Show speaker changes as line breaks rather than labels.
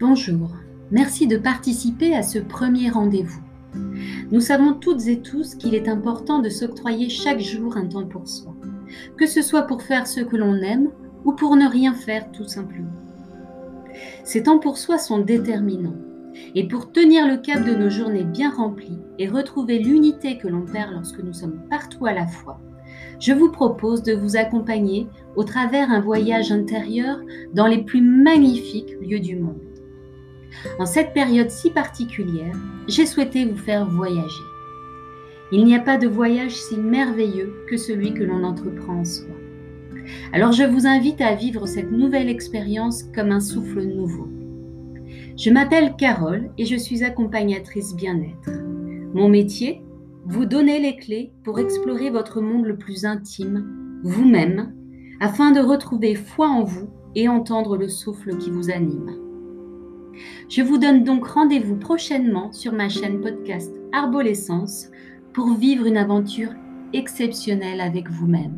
Bonjour, merci de participer à ce premier rendez-vous. Nous savons toutes et tous qu'il est important de s'octroyer chaque jour un temps pour soi, que ce soit pour faire ce que l'on aime ou pour ne rien faire tout simplement. Ces temps pour soi sont déterminants. Et pour tenir le cap de nos journées bien remplies et retrouver l'unité que l'on perd lorsque nous sommes partout à la fois, je vous propose de vous accompagner au travers un voyage intérieur dans les plus magnifiques lieux du monde. En cette période si particulière, j'ai souhaité vous faire voyager. Il n'y a pas de voyage si merveilleux que celui que l'on entreprend en soi. Alors je vous invite à vivre cette nouvelle expérience comme un souffle nouveau. Je m'appelle Carole et je suis accompagnatrice bien-être. Mon métier Vous donner les clés pour explorer votre monde le plus intime, vous-même, afin de retrouver foi en vous et entendre le souffle qui vous anime. Je vous donne donc rendez-vous prochainement sur ma chaîne podcast Arbolescence pour vivre une aventure exceptionnelle avec vous-même.